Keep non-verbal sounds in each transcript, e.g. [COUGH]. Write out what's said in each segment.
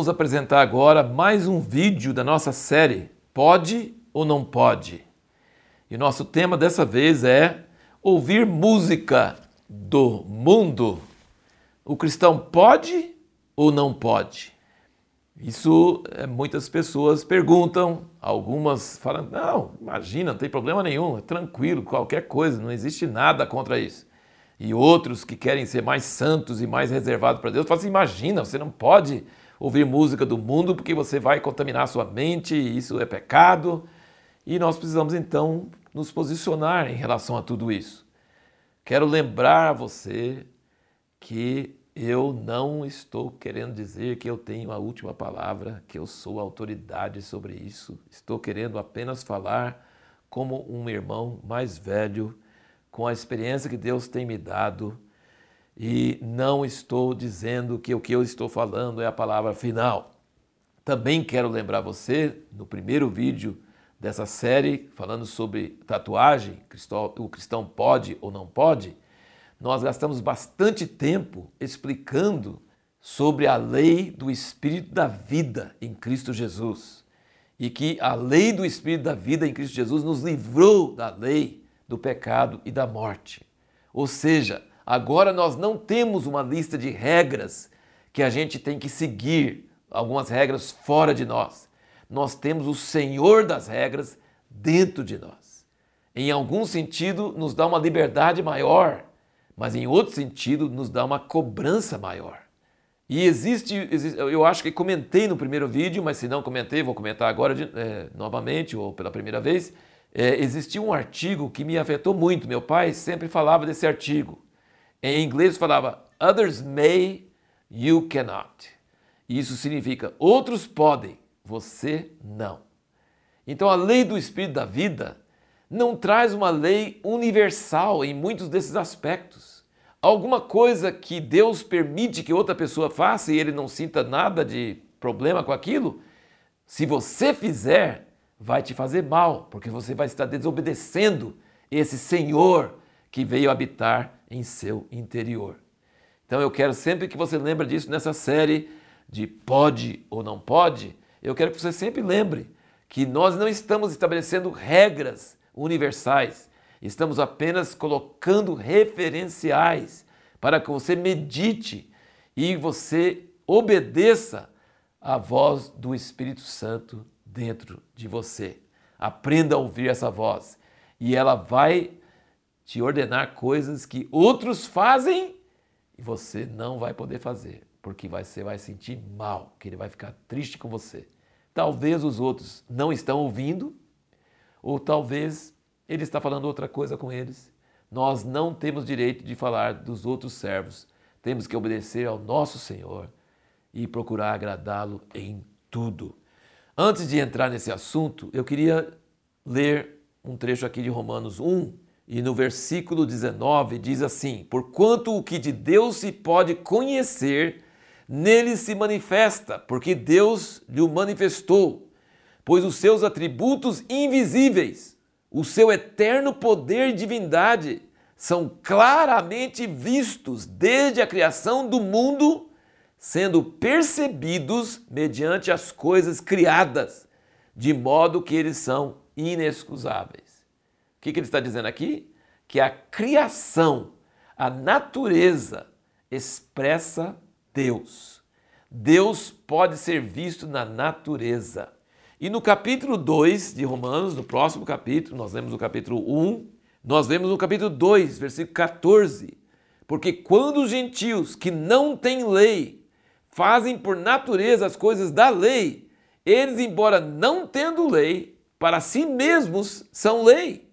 vamos apresentar agora mais um vídeo da nossa série Pode ou Não Pode? E o nosso tema dessa vez é ouvir música do mundo. O cristão pode ou não pode? Isso é, muitas pessoas perguntam, algumas falam: não, imagina, não tem problema nenhum, é tranquilo, qualquer coisa, não existe nada contra isso. E outros que querem ser mais santos e mais reservados para Deus falam assim: imagina, você não pode ouvir música do mundo porque você vai contaminar sua mente, isso é pecado. E nós precisamos então nos posicionar em relação a tudo isso. Quero lembrar a você que eu não estou querendo dizer que eu tenho a última palavra, que eu sou autoridade sobre isso. Estou querendo apenas falar como um irmão mais velho, com a experiência que Deus tem me dado, e não estou dizendo que o que eu estou falando é a palavra final. Também quero lembrar você, no primeiro vídeo dessa série, falando sobre tatuagem, o cristão pode ou não pode, nós gastamos bastante tempo explicando sobre a lei do Espírito da vida em Cristo Jesus. E que a lei do Espírito da vida em Cristo Jesus nos livrou da lei do pecado e da morte. Ou seja, agora nós não temos uma lista de regras que a gente tem que seguir, algumas regras fora de nós. Nós temos o Senhor das regras dentro de nós. Em algum sentido, nos dá uma liberdade maior mas em outro sentido nos dá uma cobrança maior. E existe, eu acho que comentei no primeiro vídeo, mas se não comentei, vou comentar agora é, novamente ou pela primeira vez. É, existia um artigo que me afetou muito. Meu pai sempre falava desse artigo. Em inglês falava Others may, you cannot. Isso significa outros podem, você não. Então a lei do espírito da vida não traz uma lei universal em muitos desses aspectos. Alguma coisa que Deus permite que outra pessoa faça e ele não sinta nada de problema com aquilo, se você fizer, vai te fazer mal, porque você vai estar desobedecendo esse Senhor que veio habitar em seu interior. Então eu quero sempre que você lembre disso nessa série de pode ou não pode, eu quero que você sempre lembre que nós não estamos estabelecendo regras universais. Estamos apenas colocando referenciais para que você medite e você obedeça à voz do Espírito Santo dentro de você. Aprenda a ouvir essa voz e ela vai te ordenar coisas que outros fazem e você não vai poder fazer, porque você vai sentir mal, que ele vai ficar triste com você. Talvez os outros não estão ouvindo ou talvez ele está falando outra coisa com eles. Nós não temos direito de falar dos outros servos. Temos que obedecer ao nosso Senhor e procurar agradá-lo em tudo. Antes de entrar nesse assunto, eu queria ler um trecho aqui de Romanos 1, e no versículo 19 diz assim: Porquanto o que de Deus se pode conhecer, nele se manifesta, porque Deus lhe manifestou pois os seus atributos invisíveis, o seu eterno poder e divindade, são claramente vistos desde a criação do mundo, sendo percebidos mediante as coisas criadas, de modo que eles são inexcusáveis. O que, que ele está dizendo aqui? Que a criação, a natureza, expressa Deus. Deus pode ser visto na natureza. E no capítulo 2 de Romanos, no próximo capítulo, nós lemos o capítulo 1, nós vemos no capítulo 2, versículo 14. Porque quando os gentios que não têm lei fazem por natureza as coisas da lei, eles, embora não tendo lei, para si mesmos são lei,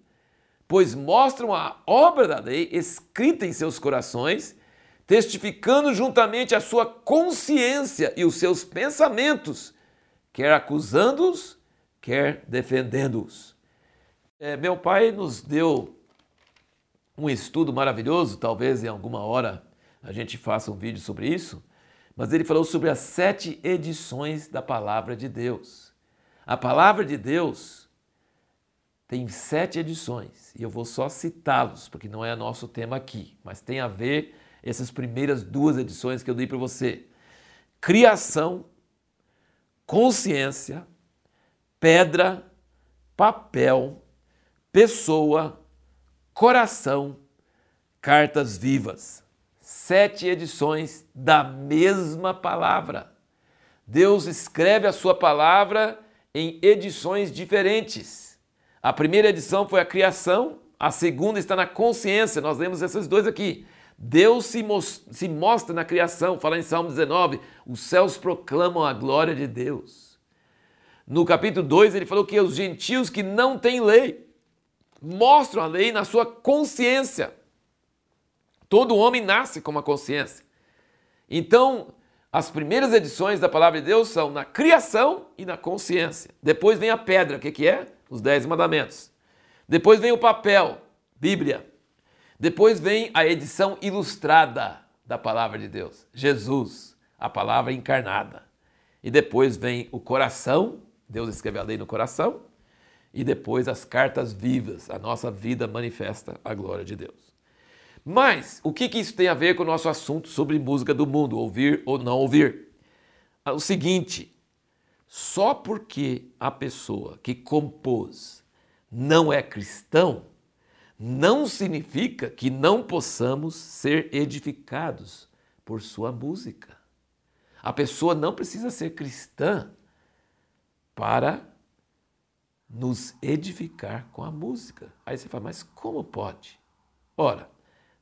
pois mostram a obra da lei escrita em seus corações, testificando juntamente a sua consciência e os seus pensamentos quer acusando-os, quer defendendo-os. É, meu pai nos deu um estudo maravilhoso, talvez em alguma hora a gente faça um vídeo sobre isso, mas ele falou sobre as sete edições da Palavra de Deus. A Palavra de Deus tem sete edições e eu vou só citá-los, porque não é nosso tema aqui, mas tem a ver essas primeiras duas edições que eu dei para você: criação, consciência, pedra, papel, pessoa, coração, cartas vivas. Sete edições da mesma palavra. Deus escreve a sua palavra em edições diferentes. A primeira edição foi a criação, a segunda está na consciência. Nós lemos esses dois aqui. Deus se, se mostra na criação, fala em Salmo 19: os céus proclamam a glória de Deus. No capítulo 2, ele falou que os gentios que não têm lei mostram a lei na sua consciência. Todo homem nasce com uma consciência. Então, as primeiras edições da palavra de Deus são na criação e na consciência. Depois vem a pedra, o que, que é? Os Dez Mandamentos. Depois vem o papel, Bíblia. Depois vem a edição ilustrada da palavra de Deus, Jesus, a palavra encarnada. E depois vem o coração, Deus escreve a lei no coração. E depois as cartas vivas, a nossa vida manifesta a glória de Deus. Mas o que, que isso tem a ver com o nosso assunto sobre música do mundo, ouvir ou não ouvir? É o seguinte: só porque a pessoa que compôs não é cristão, não significa que não possamos ser edificados por sua música. A pessoa não precisa ser cristã para nos edificar com a música. Aí você fala, mas como pode? Ora,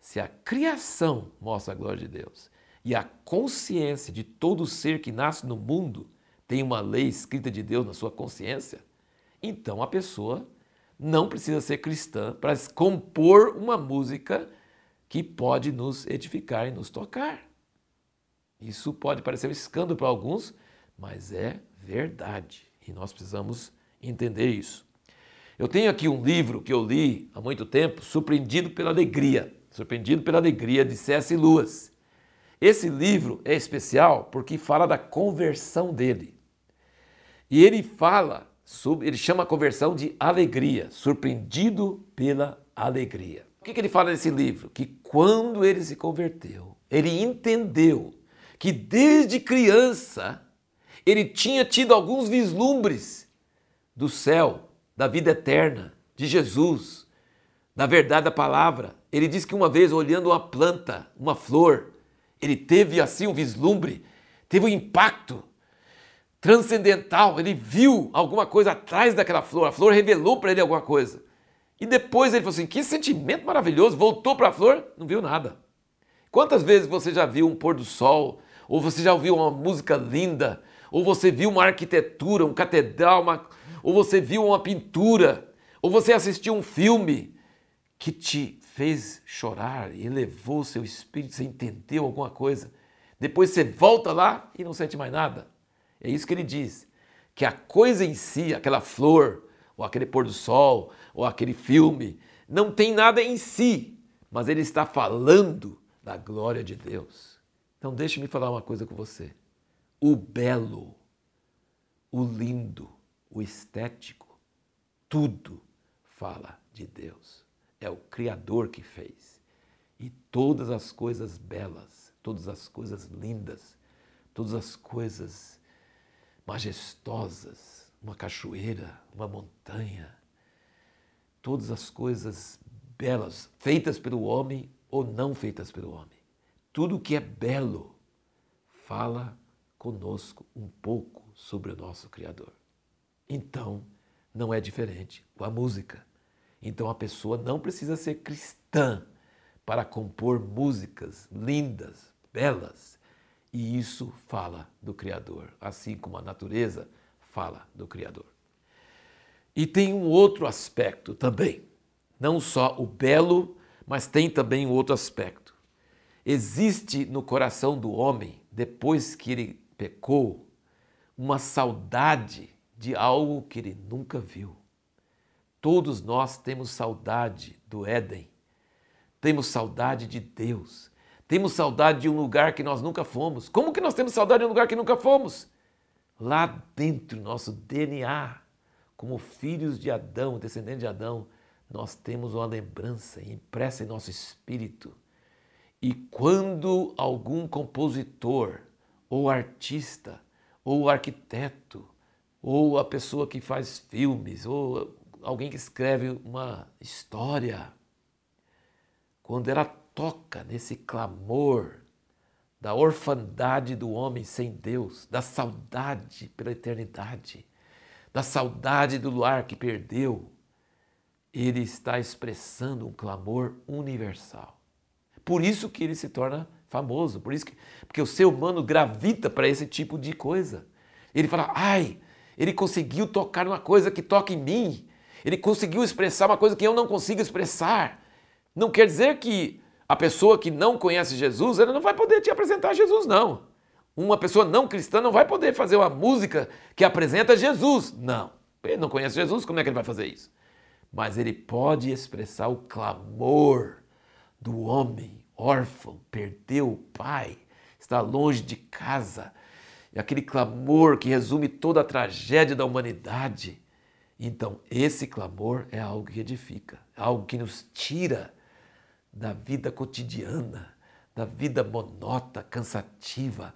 se a criação mostra a glória de Deus e a consciência de todo ser que nasce no mundo tem uma lei escrita de Deus na sua consciência, então a pessoa não precisa ser cristã para compor uma música que pode nos edificar e nos tocar. Isso pode parecer um escândalo para alguns, mas é verdade e nós precisamos entender isso. Eu tenho aqui um livro que eu li há muito tempo, Surpreendido pela Alegria. Surpreendido pela Alegria, de C.S. Lewis. Esse livro é especial porque fala da conversão dele. E ele fala sobre, ele chama a conversão de alegria, surpreendido pela alegria. O que, que ele fala nesse livro? Que quando ele se converteu, ele entendeu que desde criança ele tinha tido alguns vislumbres do céu, da vida eterna, de Jesus, da verdade da palavra. Ele diz que uma vez, olhando uma planta, uma flor, ele teve assim um vislumbre, teve um impacto transcendental. Ele viu alguma coisa atrás daquela flor, a flor revelou para ele alguma coisa. E depois ele falou assim: que sentimento maravilhoso! Voltou para a flor, não viu nada. Quantas vezes você já viu um pôr do sol, ou você já ouviu uma música linda, ou você viu uma arquitetura, um catedral, uma... ou você viu uma pintura, ou você assistiu um filme que te fez chorar e elevou seu espírito, você entendeu alguma coisa. Depois você volta lá e não sente mais nada. É isso que ele diz. Que a coisa em si, aquela flor, ou aquele pôr do sol, ou aquele filme, não tem nada em si, mas ele está falando da glória de Deus. Então deixe-me falar uma coisa com você. O belo, o lindo, o estético, tudo fala de Deus é o Criador que fez. E todas as coisas belas, todas as coisas lindas, todas as coisas majestosas, uma cachoeira, uma montanha, todas as coisas belas, feitas pelo homem ou não feitas pelo homem. Tudo que é belo fala conosco um pouco sobre o nosso Criador. Então, não é diferente com a música. Então a pessoa não precisa ser cristã para compor músicas lindas, belas. E isso fala do Criador, assim como a natureza fala do Criador. E tem um outro aspecto também, não só o belo, mas tem também um outro aspecto. Existe no coração do homem, depois que ele pecou, uma saudade de algo que ele nunca viu. Todos nós temos saudade do Éden, temos saudade de Deus, temos saudade de um lugar que nós nunca fomos. Como que nós temos saudade de um lugar que nunca fomos? Lá dentro, nosso DNA, como filhos de Adão, descendentes de Adão, nós temos uma lembrança impressa em nosso espírito. E quando algum compositor, ou artista, ou arquiteto, ou a pessoa que faz filmes, ou alguém que escreve uma história, quando ela toca nesse clamor da orfandade do homem sem Deus, da saudade pela eternidade, da saudade do lar que perdeu, ele está expressando um clamor universal. Por isso que ele se torna famoso, por isso que porque o ser humano gravita para esse tipo de coisa. Ele fala: "Ai, ele conseguiu tocar uma coisa que toca em mim. Ele conseguiu expressar uma coisa que eu não consigo expressar. Não quer dizer que a pessoa que não conhece Jesus, ela não vai poder te apresentar Jesus, não. Uma pessoa não cristã não vai poder fazer uma música que apresenta Jesus. Não. Ele não conhece Jesus, como é que ele vai fazer isso? Mas ele pode expressar o clamor do homem órfão, perdeu o pai, está longe de casa, e aquele clamor que resume toda a tragédia da humanidade. Então, esse clamor é algo que edifica, é algo que nos tira da vida cotidiana, da vida monótona, cansativa,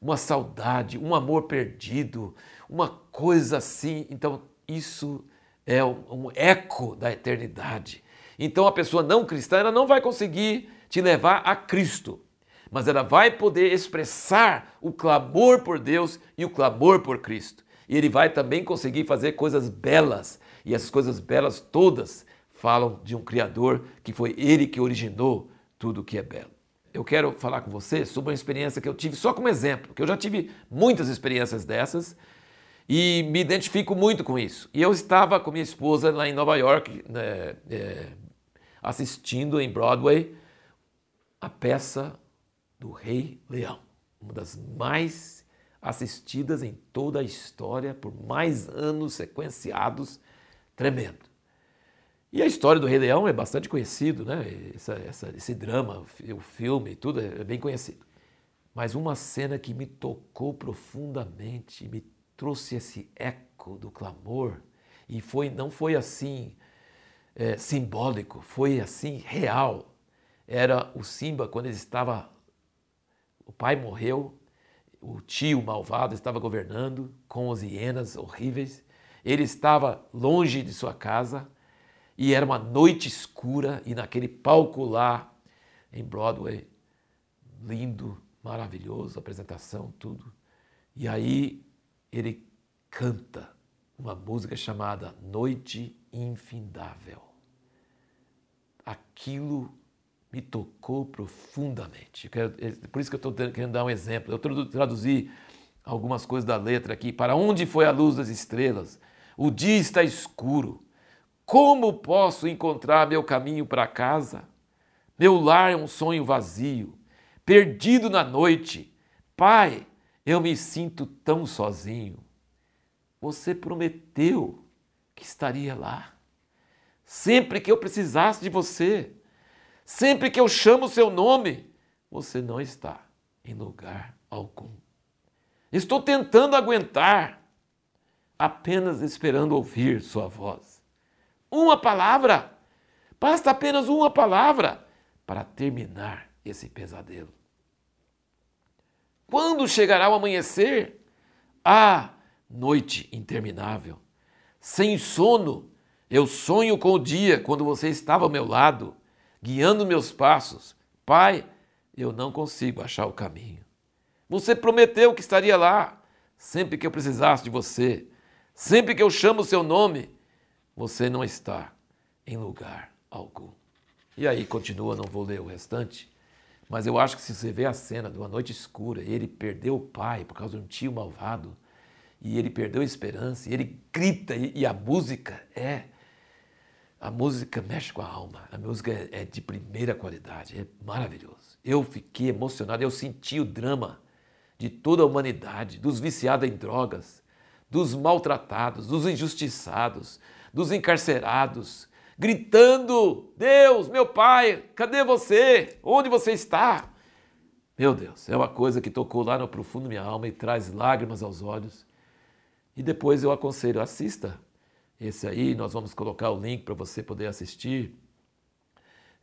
uma saudade, um amor perdido, uma coisa assim. Então, isso é um eco da eternidade. Então, a pessoa não cristã ela não vai conseguir te levar a Cristo mas ela vai poder expressar o clamor por Deus e o clamor por Cristo. E ele vai também conseguir fazer coisas belas, e essas coisas belas todas falam de um Criador que foi ele que originou tudo o que é belo. Eu quero falar com você sobre uma experiência que eu tive só como exemplo, que eu já tive muitas experiências dessas e me identifico muito com isso. E eu estava com minha esposa lá em Nova York, né, é, assistindo em Broadway a peça do Rei Leão, uma das mais assistidas em toda a história por mais anos sequenciados, tremendo. E a história do Rei Leão é bastante conhecido, né? Essa, essa, esse drama, o filme, tudo é bem conhecido. Mas uma cena que me tocou profundamente, me trouxe esse eco do clamor, e foi não foi assim é, simbólico, foi assim real. Era o Simba quando ele estava o pai morreu, o tio malvado estava governando com as hienas horríveis. Ele estava longe de sua casa e era uma noite escura e naquele palco lá em Broadway, lindo, maravilhoso, apresentação, tudo. E aí ele canta uma música chamada Noite Infindável. Aquilo me tocou profundamente. É por isso que eu estou querendo dar um exemplo. Eu traduzi algumas coisas da letra aqui. Para onde foi a luz das estrelas? O dia está escuro. Como posso encontrar meu caminho para casa? Meu lar é um sonho vazio, perdido na noite. Pai, eu me sinto tão sozinho. Você prometeu que estaria lá. Sempre que eu precisasse de você. Sempre que eu chamo o seu nome, você não está em lugar algum. Estou tentando aguentar, apenas esperando ouvir sua voz. Uma palavra, basta apenas uma palavra para terminar esse pesadelo. Quando chegará o amanhecer? Ah, noite interminável. Sem sono, eu sonho com o dia quando você estava ao meu lado guiando meus passos. Pai, eu não consigo achar o caminho. Você prometeu que estaria lá sempre que eu precisasse de você. Sempre que eu chamo o seu nome, você não está em lugar algum. E aí continua, não vou ler o restante, mas eu acho que se você vê a cena de uma noite escura, ele perdeu o pai por causa de um tio malvado, e ele perdeu a esperança, e ele grita, e, a música é a música mexe com a alma, a música é, é de primeira qualidade, é maravilhoso. Eu fiquei emocionado, eu senti o drama de toda a humanidade, dos viciados em drogas, dos maltratados, dos injustiçados, dos encarcerados, gritando: Deus, meu Pai, cadê você? Onde você está? Meu Deus, é uma coisa que tocou lá no profundo minha alma e traz lágrimas aos olhos. E depois eu aconselho, assista esse aí, nós vamos colocar o link para você poder assistir.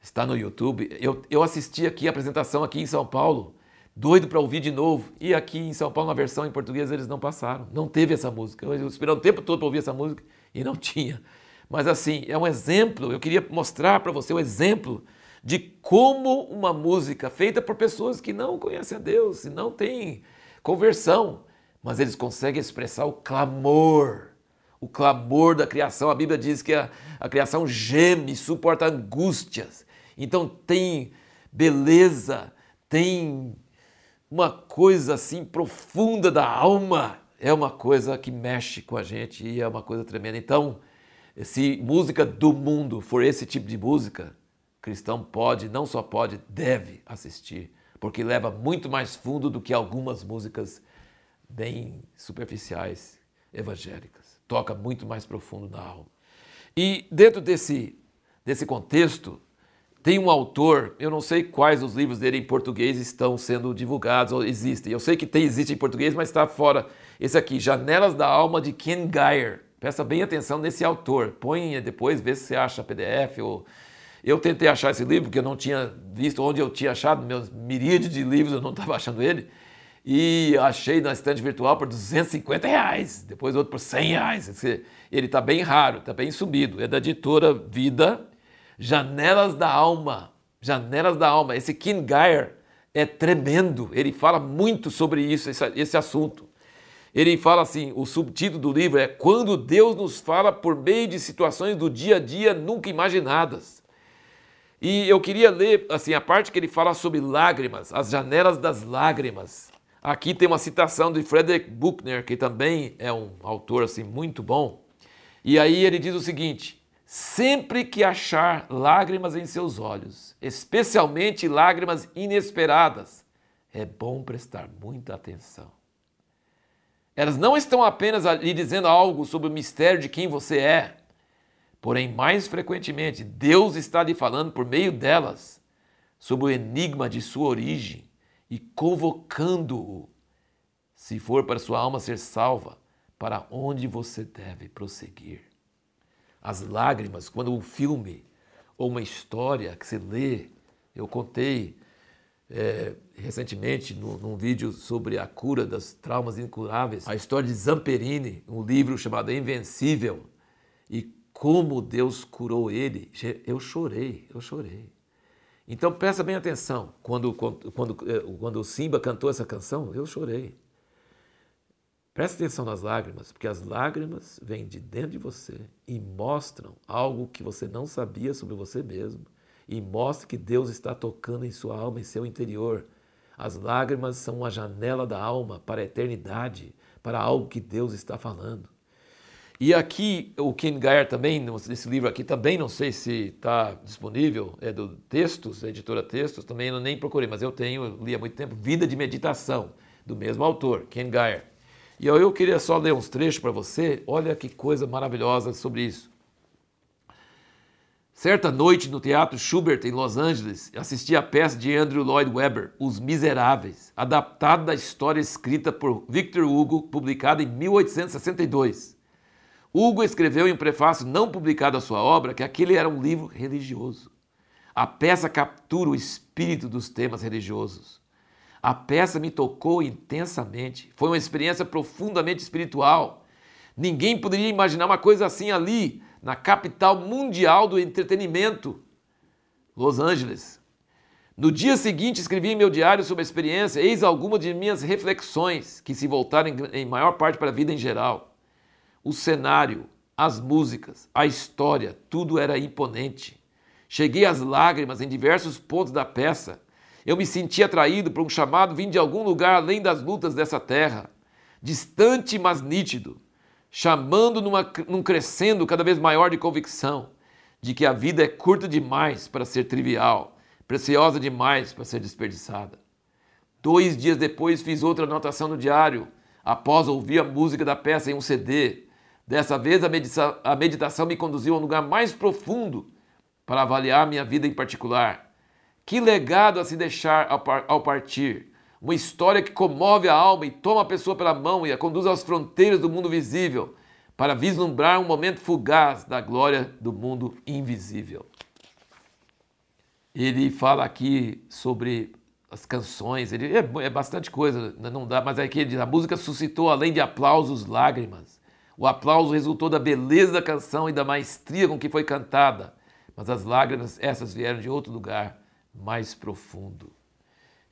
Está no YouTube. Eu, eu assisti aqui a apresentação aqui em São Paulo, doido para ouvir de novo. E aqui em São Paulo, na versão em português, eles não passaram. Não teve essa música. Eu esperei o tempo todo para ouvir essa música e não tinha. Mas assim, é um exemplo. Eu queria mostrar para você o um exemplo de como uma música feita por pessoas que não conhecem a Deus e não têm conversão, mas eles conseguem expressar o clamor, o clamor da criação. A Bíblia diz que a, a criação geme, suporta angústias. Então tem beleza, tem uma coisa assim profunda da alma. É uma coisa que mexe com a gente e é uma coisa tremenda. Então, se música do mundo for esse tipo de música, cristão pode, não só pode, deve assistir, porque leva muito mais fundo do que algumas músicas bem superficiais evangélicas. Toca muito mais profundo na alma. E dentro desse, desse contexto, tem um autor, eu não sei quais os livros dele em português estão sendo divulgados ou existem. Eu sei que tem, existe em português, mas está fora. Esse aqui, Janelas da Alma de Ken Geyer. Presta bem atenção nesse autor. Põe depois, vê se você acha PDF ou eu tentei achar esse livro, porque eu não tinha visto onde eu tinha achado, meus miríades de livros, eu não estava achando ele. E achei na estante virtual por 250 reais, depois outro por 100 reais. Ele está bem raro, está bem subido. É da editora Vida, Janelas da Alma. Janelas da Alma. Esse King Geyer é tremendo. Ele fala muito sobre isso, esse, esse assunto. Ele fala assim: o subtítulo do livro é Quando Deus nos fala por meio de situações do dia a dia nunca imaginadas. E eu queria ler assim a parte que ele fala sobre lágrimas, as janelas das lágrimas. Aqui tem uma citação de Frederick Buchner, que também é um autor assim muito bom. E aí ele diz o seguinte: sempre que achar lágrimas em seus olhos, especialmente lágrimas inesperadas, é bom prestar muita atenção. Elas não estão apenas lhe dizendo algo sobre o mistério de quem você é, Porém, mais frequentemente, Deus está lhe falando por meio delas sobre o enigma de sua origem e convocando-o, se for para sua alma ser salva, para onde você deve prosseguir. As lágrimas, quando um filme ou uma história que você lê, eu contei é, recentemente no, num vídeo sobre a cura das traumas incuráveis, a história de Zamperini, um livro chamado Invencível, e como Deus curou ele, eu chorei, eu chorei. Então presta bem atenção, quando, quando, quando, quando o Simba cantou essa canção, eu chorei. Presta atenção nas lágrimas, porque as lágrimas vêm de dentro de você e mostram algo que você não sabia sobre você mesmo e mostra que Deus está tocando em sua alma, em seu interior. As lágrimas são uma janela da alma para a eternidade, para algo que Deus está falando. E aqui o Ken Geyer também, nesse livro aqui também, não sei se está disponível, é do Textos, da editora Textos, também eu nem procurei, mas eu tenho, li há muito tempo, Vida de Meditação, do mesmo autor, Ken Geyer. E eu, queria só ler uns trechos para você, olha que coisa maravilhosa sobre isso. Certa noite no Teatro Schubert, em Los Angeles, assisti a peça de Andrew Lloyd Webber, Os Miseráveis, adaptada da história escrita por Victor Hugo, publicada em 1862. Hugo escreveu em um prefácio não publicado à sua obra que aquele era um livro religioso. A peça captura o espírito dos temas religiosos. A peça me tocou intensamente. Foi uma experiência profundamente espiritual. Ninguém poderia imaginar uma coisa assim ali, na capital mundial do entretenimento, Los Angeles. No dia seguinte, escrevi em meu diário sobre a experiência, eis algumas de minhas reflexões, que se voltaram em maior parte para a vida em geral. O cenário, as músicas, a história, tudo era imponente. Cheguei às lágrimas em diversos pontos da peça. Eu me senti atraído por um chamado vindo de algum lugar além das lutas dessa terra, distante mas nítido, chamando numa, num crescendo cada vez maior de convicção de que a vida é curta demais para ser trivial, preciosa demais para ser desperdiçada. Dois dias depois fiz outra anotação no diário, após ouvir a música da peça em um CD, Dessa vez, a meditação, a meditação me conduziu a um lugar mais profundo para avaliar minha vida em particular. Que legado a se deixar ao partir! Uma história que comove a alma e toma a pessoa pela mão e a conduz às fronteiras do mundo visível para vislumbrar um momento fugaz da glória do mundo invisível. Ele fala aqui sobre as canções, ele é, é, bastante coisa, né, não dá, mas é que ele diz, a música suscitou além de aplausos, lágrimas. O aplauso resultou da beleza da canção e da maestria com que foi cantada, mas as lágrimas, essas vieram de outro lugar mais profundo.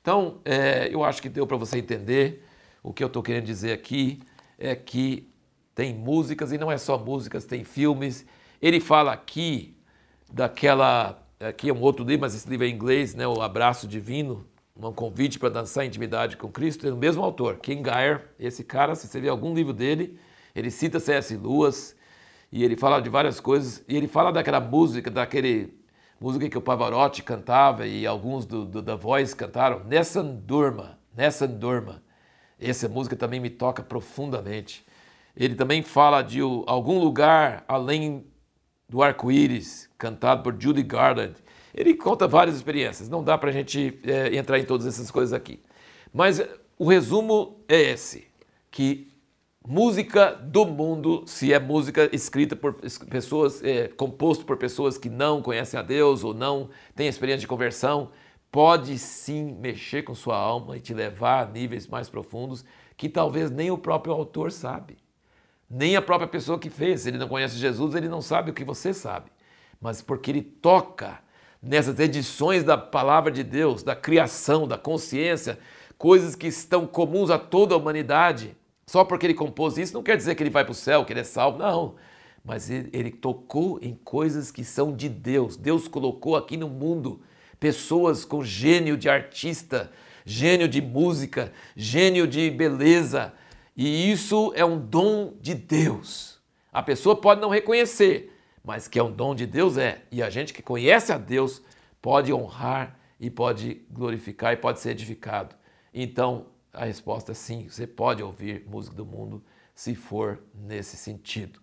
Então, é, eu acho que deu para você entender o que eu estou querendo dizer aqui é que tem músicas e não é só músicas, tem filmes. Ele fala aqui daquela aqui é um outro livro, mas esse livro é em inglês, né? O Abraço Divino, um convite para dançar em intimidade com Cristo, é o mesmo autor, King Geyer. Esse cara, se você ver algum livro dele, ele cita C.S. Lewis e ele fala de várias coisas. E ele fala daquela música, daquele música que o Pavarotti cantava e alguns do, do The Voice cantaram, Nessa Durma, Nessa Durma. Essa música também me toca profundamente. Ele também fala de algum lugar além do arco-íris, cantado por Judy Garland. Ele conta várias experiências, não dá para a gente é, entrar em todas essas coisas aqui. Mas o resumo é esse, que música do mundo, se é música escrita por pessoas, é, composto por pessoas que não conhecem a Deus ou não têm experiência de conversão, pode sim mexer com sua alma e te levar a níveis mais profundos que talvez nem o próprio autor sabe nem a própria pessoa que fez. Se ele não conhece Jesus, ele não sabe o que você sabe. Mas porque ele toca nessas edições da palavra de Deus, da criação, da consciência, coisas que estão comuns a toda a humanidade. Só porque ele compôs isso não quer dizer que ele vai para o céu, que ele é salvo, não. Mas ele, ele tocou em coisas que são de Deus. Deus colocou aqui no mundo pessoas com gênio de artista, gênio de música, gênio de beleza, e isso é um dom de Deus. A pessoa pode não reconhecer, mas que é um dom de Deus é. E a gente que conhece a Deus pode honrar e pode glorificar e pode ser edificado. Então, a resposta é sim, você pode ouvir música do mundo se for nesse sentido.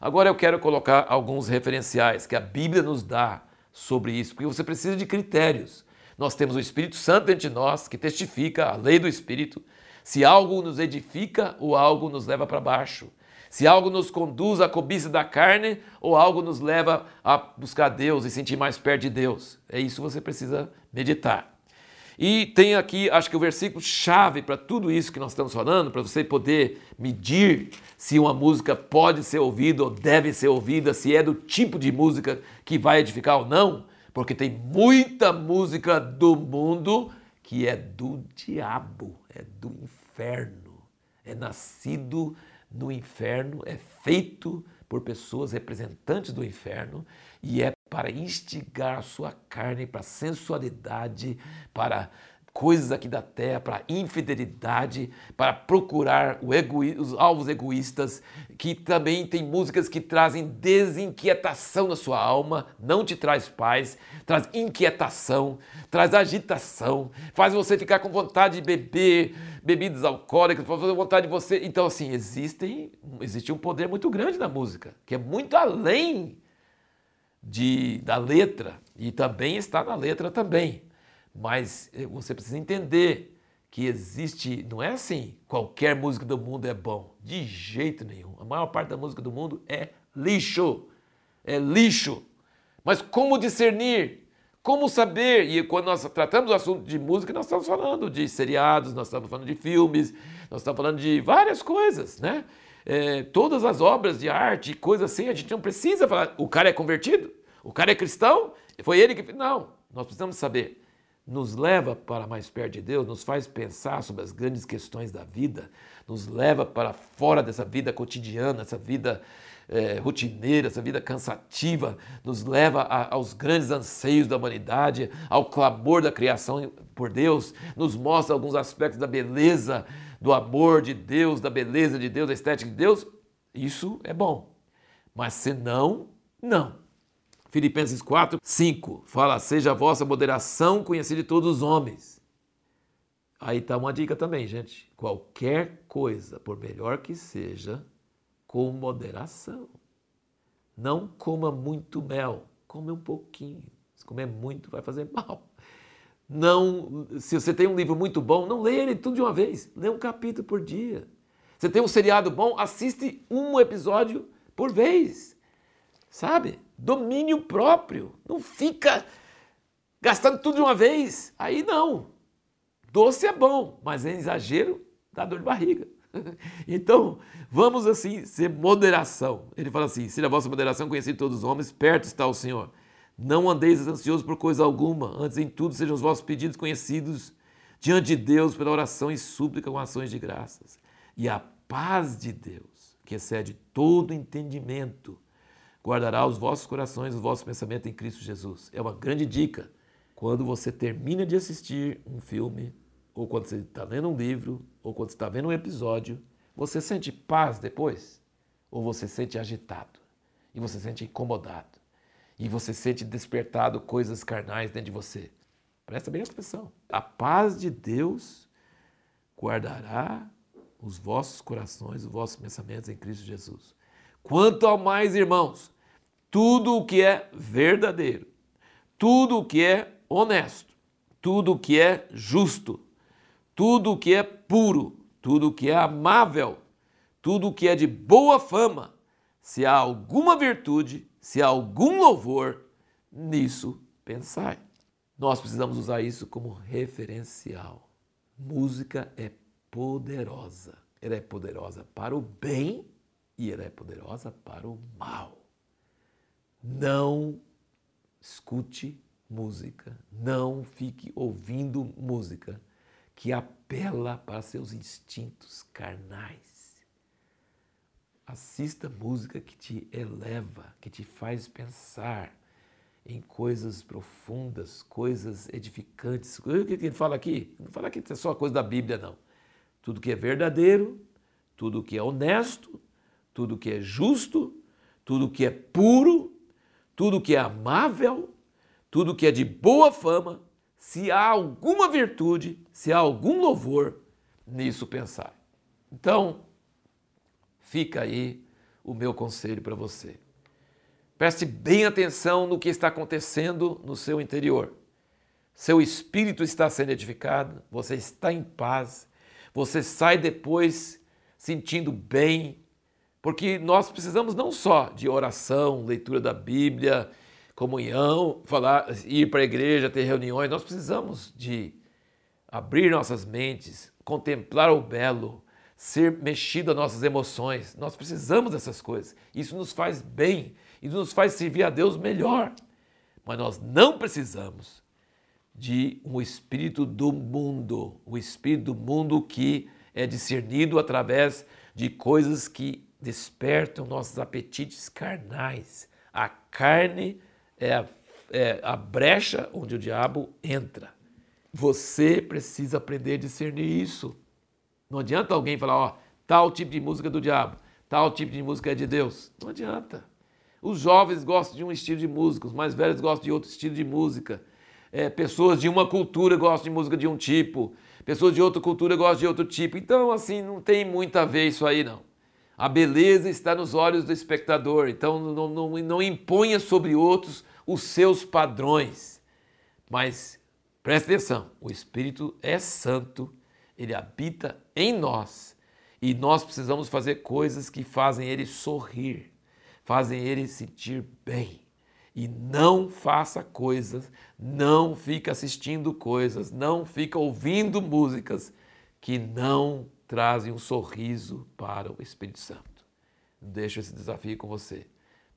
Agora eu quero colocar alguns referenciais que a Bíblia nos dá sobre isso, porque você precisa de critérios. Nós temos o Espírito Santo dentro de nós que testifica a lei do Espírito se algo nos edifica ou algo nos leva para baixo. Se algo nos conduz à cobiça da carne ou algo nos leva a buscar Deus e sentir mais perto de Deus. É isso que você precisa meditar. E tem aqui, acho que o versículo chave para tudo isso que nós estamos falando, para você poder medir se uma música pode ser ouvida ou deve ser ouvida, se é do tipo de música que vai edificar ou não, porque tem muita música do mundo que é do diabo, é do inferno, é nascido no inferno, é feito por pessoas representantes do inferno e é para instigar sua carne para sensualidade, para coisas aqui da terra, para infidelidade, para procurar os alvos egoístas, que também tem músicas que trazem desinquietação na sua alma, não te traz paz, traz inquietação, traz agitação, faz você ficar com vontade de beber bebidas alcoólicas, faz vontade de você. Então, assim, existem, existe um poder muito grande na música, que é muito além de, da letra, e também está na letra também. Mas eh, você precisa entender que existe, não é assim, qualquer música do mundo é bom, de jeito nenhum. A maior parte da música do mundo é lixo, é lixo. Mas como discernir? Como saber? E quando nós tratamos do assunto de música, nós estamos falando de seriados, nós estamos falando de filmes, nós estamos falando de várias coisas, né? É, todas as obras de arte, coisas assim, a gente não precisa falar, o cara é convertido? O cara é cristão? Foi ele que. Não, nós precisamos saber nos leva para mais perto de Deus, nos faz pensar sobre as grandes questões da vida, nos leva para fora dessa vida cotidiana, essa vida é, rotineira, essa vida cansativa, nos leva a, aos grandes anseios da humanidade, ao clamor da criação por Deus, nos mostra alguns aspectos da beleza, do amor de Deus, da beleza de Deus, da estética de Deus. Isso é bom. Mas se não, não. Filipenses 4, 5 fala: Seja a vossa moderação conhecida de todos os homens. Aí está uma dica também, gente. Qualquer coisa, por melhor que seja, com moderação. Não coma muito mel, come um pouquinho. Se comer muito, vai fazer [LAUGHS] mal. Não, se você tem um livro muito bom, não leia ele tudo de uma vez. Lê um capítulo por dia. Você tem um seriado bom, assiste um episódio por vez. Sabe? Domínio próprio. Não fica gastando tudo de uma vez. Aí não. Doce é bom, mas em exagero dá dor de barriga. [LAUGHS] Então, vamos assim ser moderação. Ele fala assim: se a vossa moderação conhecida de todos os homens, perto está o Senhor. Não andeis ansiosos por coisa alguma, antes em tudo sejam os vossos pedidos conhecidos diante de Deus pela oração e súplica com ações de graças. E a paz de Deus, que excede todo entendimento, guardará os vossos corações, os vossos pensamentos em Cristo Jesus. É uma grande dica. Quando você termina de assistir um filme, ou quando você está lendo um livro, ou quando está vendo um episódio, você sente paz depois? Ou você sente agitado? E você sente incomodado? E você sente despertado coisas carnais dentro de você? Presta bem atenção. A paz de Deus guardará os vossos corações, os vossos pensamentos em Cristo Jesus. Quanto ao mais, irmãos, tudo o que é verdadeiro, tudo o que é honesto, tudo o que é justo, tudo o que é puro, tudo o que é amável, tudo o que é de boa fama, se há alguma virtude, se há algum louvor, nisso pensai. Nós precisamos usar isso como referencial. Música é poderosa. Ela é poderosa para o bem e ela é poderosa para o mal. Não escute música, não fique ouvindo música que apela para seus instintos carnais. Assista música que te eleva, que te faz pensar em coisas profundas, coisas edificantes. O que ele fala aqui? Não fala que é só coisa da Bíblia, não. Tudo que é verdadeiro, tudo que é honesto, tudo que é justo, tudo que é puro, tudo que é amável, tudo que é de boa fama, se há alguma virtude, se há algum louvor, nisso pensar. Então, fica aí o meu conselho para você. Preste bem atenção no que está acontecendo no seu interior. Seu espírito está sendo edificado, você está em paz, você sai depois sentindo bem, porque nós precisamos não só de oração, leitura da Bíblia, comunhão, falar, ir para a igreja, ter reuniões, nós precisamos de abrir nossas mentes, contemplar o belo, ser mexido as nossas emoções. Nós precisamos dessas coisas. Isso nos faz bem e nos faz servir a Deus melhor. Mas nós não precisamos de um espírito do mundo, o espírito do mundo que é discernido através de coisas que despertam nossos apetites carnais. A carne é a, é a brecha onde o diabo entra. Você precisa aprender a discernir isso. Não adianta alguém falar, ó, tal tipo de música é do diabo, tal tipo de música é de Deus. Não adianta. Os jovens gostam de um estilo de música, os mais velhos gostam de outro estilo de música. É, pessoas de uma cultura gostam de música de um tipo, pessoas de outra cultura gostam de outro tipo. Então, assim, não tem muito a ver isso aí, não. A beleza está nos olhos do espectador, então não, não, não imponha sobre outros os seus padrões. Mas preste atenção: o Espírito é santo ele habita em nós e nós precisamos fazer coisas que fazem ele sorrir, fazem ele sentir bem. E não faça coisas, não fica assistindo coisas, não fica ouvindo músicas que não trazem um sorriso para o Espírito Santo. Deixo esse desafio com você.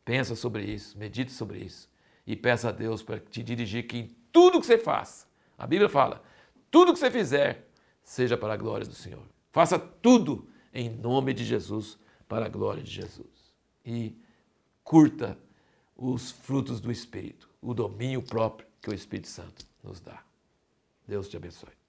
Pensa sobre isso, medite sobre isso e peça a Deus para te dirigir que em tudo que você faça, a Bíblia fala, tudo que você fizer, seja para a glória do Senhor. Faça tudo em nome de Jesus, para a glória de Jesus. E curta os frutos do Espírito, o domínio próprio que o Espírito Santo nos dá. Deus te abençoe.